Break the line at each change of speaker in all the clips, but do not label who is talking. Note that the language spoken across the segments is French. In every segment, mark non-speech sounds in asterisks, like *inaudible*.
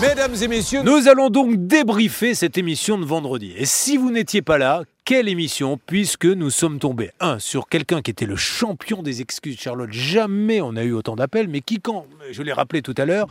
Mesdames et messieurs, nous allons donc débriefer cette émission de vendredi. Et si vous n'étiez pas là, quelle émission, puisque nous sommes tombés, un, sur quelqu'un qui était le champion des excuses, Charlotte. Jamais on a eu autant d'appels, mais qui, quand, je l'ai rappelé tout à l'heure,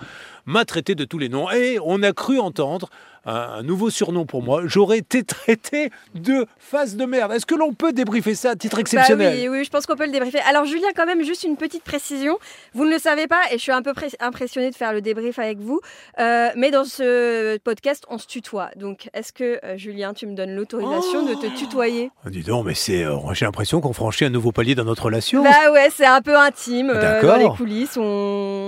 m'a traité de tous les noms. Et on a cru entendre un, nouveau surnom pour moi. J'aurais été traité de face de merde. Est-ce que l'on peut débriefer ça à titre
Bah
exceptionnel
oui, oui, je pense qu'on peut le débriefer. Alors Julien, quand même, juste une petite précision. Vous ne le savez pas, et je suis un peu impressionnée de faire le débrief avec vous. euh, mais dans ce podcast, on se tutoie. Donc, est-ce que euh, Julien, tu me donnes l'autorisation de te tutoyer?
Ah, Dis donc, mais c'est, euh, j'ai l'impression qu'on franchit un nouveau palier dans notre relation.
Bah ouais, c'est un peu intime euh, dans
D'accord.
les coulisses. On,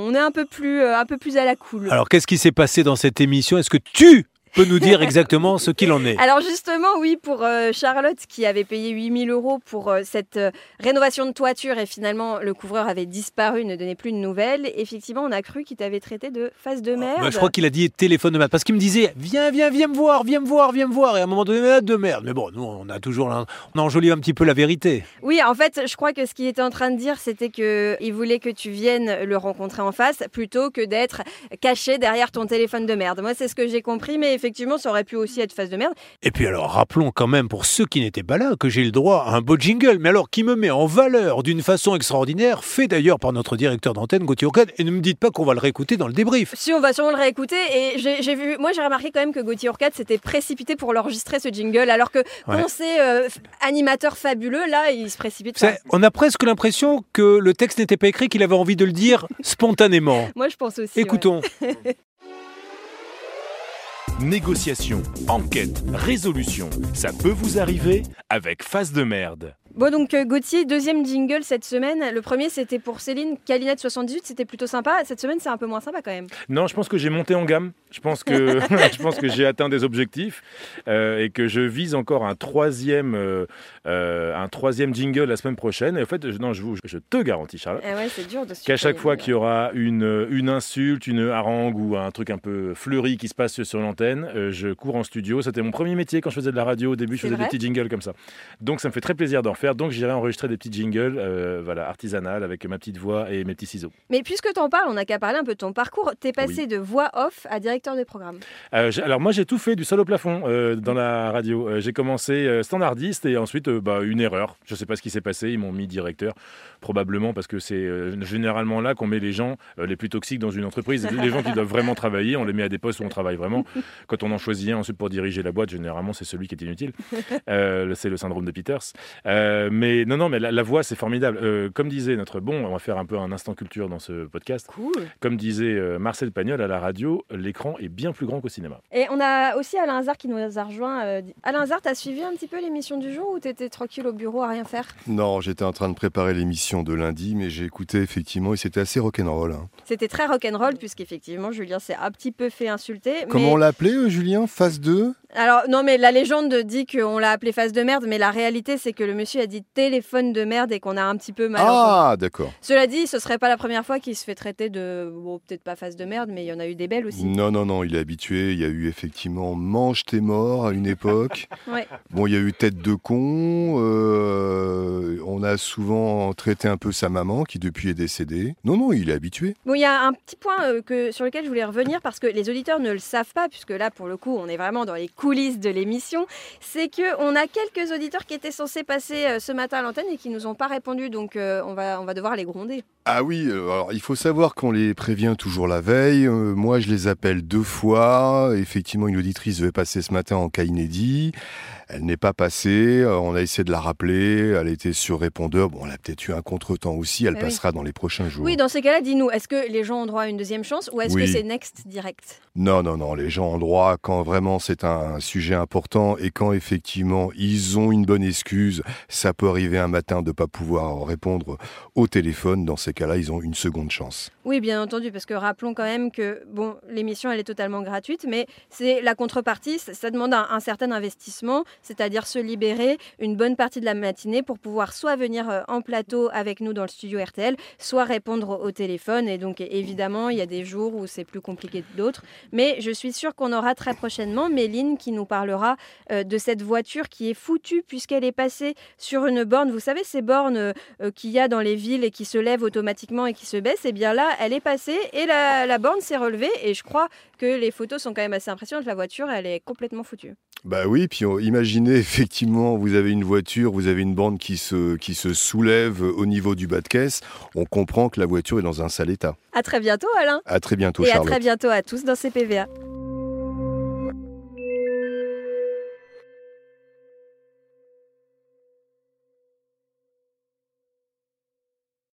on est un peu plus, un peu plus à la cool.
Alors, qu'est-ce qui s'est passé dans cette émission? Est-ce que tu peux nous dire exactement ce qu'il en est
Alors justement, oui, pour euh, Charlotte qui avait payé 8000 euros pour euh, cette euh, rénovation de toiture et finalement le couvreur avait disparu, ne donnait plus de nouvelles, effectivement on a cru qu'il t'avait traité de face de merde.
Bah, je crois qu'il a dit téléphone de merde parce qu'il me disait viens viens viens me voir viens me voir viens me voir et à un moment donné ah, de merde mais bon nous on a toujours l'un- on enjolive un petit peu la vérité
Oui, en fait, je crois que ce qu'il était en train de dire, c'était que il voulait que tu viennes le rencontrer en face plutôt que d'être caché derrière ton téléphone de merde. Moi, c'est ce que j'ai compris, mais effectivement, ça aurait pu aussi être face de merde.
et puis alors rappelons quand même pour ceux qui n'étaient pas là que j'ai le droit à un beau jingle mais alors qui me met en valeur d'une façon extraordinaire fait d'ailleurs par notre directeur d'antenne Gauthier Ocade et ne me dites pas qu'on va le réécouter dans le débrief
Si on va sûrement le réécouter, et j'ai vu, moi j'ai remarqué quand même que Gauthier Orcade s'était précipité pour l'enregistrer ce jingle, alors que
Ouais.
pensé euh, animateur fabuleux, là, il se précipite. pas.
C'est- on a presque l'impression que le texte n'était pas écrit qu'il avait envie de le dire spontanément *laughs*
Moi, je pense aussi. ouais. *laughs*
Négociation, enquête, résolution. Ça peut vous arriver avec face de merde.
Bon, donc euh, Gauthier, deuxième jingle cette semaine. Le premier, c'était pour Céline Calinette 78, c'était plutôt sympa. Cette semaine, c'est un peu moins sympa quand même.
Non, je pense que j'ai monté en gamme. Je pense que, *laughs* *laughs* je pense que j'ai atteint des objectifs euh, et que je vise encore un troisième, euh, un troisième jingle la semaine prochaine. Et en fait, je, non, je, vous, je te garantis, Charlotte,
Eh ouais, c'est dur de se
qu'à chaque fois qu'il y aura une, une insulte, une harangue ou un truc un peu fleuri qui se passe sur l'antenne, euh, je cours en studio. C'était mon premier métier quand je faisais de la radio. Au début, je faisais des petits jingles comme ça. Donc, ça me fait très plaisir d'en faire. Donc, j'irai enregistrer des petits jingles, euh, voilà, artisanales avec ma petite voix et mes petits ciseaux.
Mais puisque t'en parles, on n'a qu'à parler un peu de ton parcours. T'es passé de voix off à directeur de programme.
Euh, alors moi j'ai tout fait du sol au plafond euh, dans la radio. J'ai commencé standardiste et ensuite bah, une erreur. Je sais pas ce qui s'est passé. Ils m'ont mis directeur probablement parce que c'est généralement là qu'on met les gens les plus toxiques dans une entreprise. Les gens qui *laughs* doivent vraiment travailler, on les met à des postes où on travaille vraiment. Quand on en choisit un ensuite pour diriger la boîte, généralement c'est celui qui est inutile. C'est le syndrome de Peters. Euh, mais non non mais la, la voix c'est formidable. Euh, comme disait notre bon, on va faire un peu un instant culture dans ce podcast.
Cool.
Comme disait euh, Marcel Pagnol à la radio, l'écran est bien plus grand qu'au cinéma.
Et on a aussi Alain Hazard qui nous a rejoint. euh, Alain Hazard, t'as suivi un petit peu l'émission du jour ou t'étais tranquille au bureau à rien faire?
Non, j'étais en train de préparer l'émission de lundi, mais j'ai écouté effectivement et c'était assez rock'n'roll. hein.
C'était très rock'n'roll puisqu'effectivement Julien s'est un petit peu fait insulter.
Comment
mais-
on l'appelait, euh, Julien? Phase 2
Alors non mais la légende dit qu'on l'a appelé face de merde, mais la réalité c'est que le monsieur a dit téléphone de merde et qu'on a un petit peu mal.
Ah, d'accord.
Cela dit, ce serait pas la première fois qu'il se fait traiter de, bon peut-être pas face de merde, mais il y en a eu des belles aussi.
Non, non, non, il est habitué. Il y a eu effectivement Mange tes morts à une époque. *laughs*
Ouais.
Bon, il y a eu Tête de con. euh, on a souvent traité un peu sa maman qui depuis est décédée. Non, non, il est habitué.
Bon, il y a un petit point euh, que, sur lequel je voulais revenir parce que les auditeurs ne le savent pas, puisque là, pour le coup, on est vraiment dans les coulisses de l'émission. C'est que on a quelques auditeurs qui étaient censés passer euh, ce matin à l'antenne et qui nous ont pas répondu, donc euh, on, va, on va devoir les gronder.
Ah oui, euh, alors il faut savoir qu'on les prévient toujours la veille. Euh, moi, je les appelle deux fois. Effectivement, une auditrice devait passer ce matin en cas inédit. Elle n'est pas passée. Euh, on a essayé de la rappeler. Elle était sur répondeur. Bon, elle a peut-être eu un contretemps aussi. Elle
oui.
passera dans les prochains jours.
Oui, dans ces cas-là, dis-nous, est-ce que les gens ont droit à une deuxième chance ou est-ce
Oui.
que c'est next direct?
Non, non, non. Les gens ont droit quand vraiment c'est un sujet important et quand effectivement ils ont une bonne excuse. Ça peut arriver un matin de ne pas pouvoir répondre au téléphone. Dans ces cas-là, ils ont une seconde chance.
Oui, bien entendu, parce que rappelons quand même que bon, l'émission elle est totalement gratuite, mais c'est la contrepartie, ça, ça demande un, un certain investissement, c'est-à-dire se libérer une bonne partie de la matinée pour pouvoir soit venir euh, en plateau avec nous dans le studio RTL, soit répondre au téléphone. Et donc évidemment, il y a des jours où c'est plus compliqué que d'autres, mais je suis sûre qu'on aura très prochainement Méline qui nous parlera euh, de cette voiture qui est foutue puisqu'elle est passée sur une borne. Vous savez, ces bornes euh, qu'il y a dans les villes et qui se lèvent automatiquement et qui se baissent, et eh bien là, elle est passée et la, la borne s'est relevée. Et je crois que les photos sont quand même assez impressionnantes. La voiture, elle est complètement foutue.
Bah oui, puis imaginez *laughs* effectivement, vous avez une voiture, vous avez une borne qui se, qui se soulève au niveau du bas de caisse. On comprend que la voiture est dans un sale état.
À très bientôt, Alain.
À très bientôt,
Et
Charlotte.
à très bientôt à tous dans CPVA.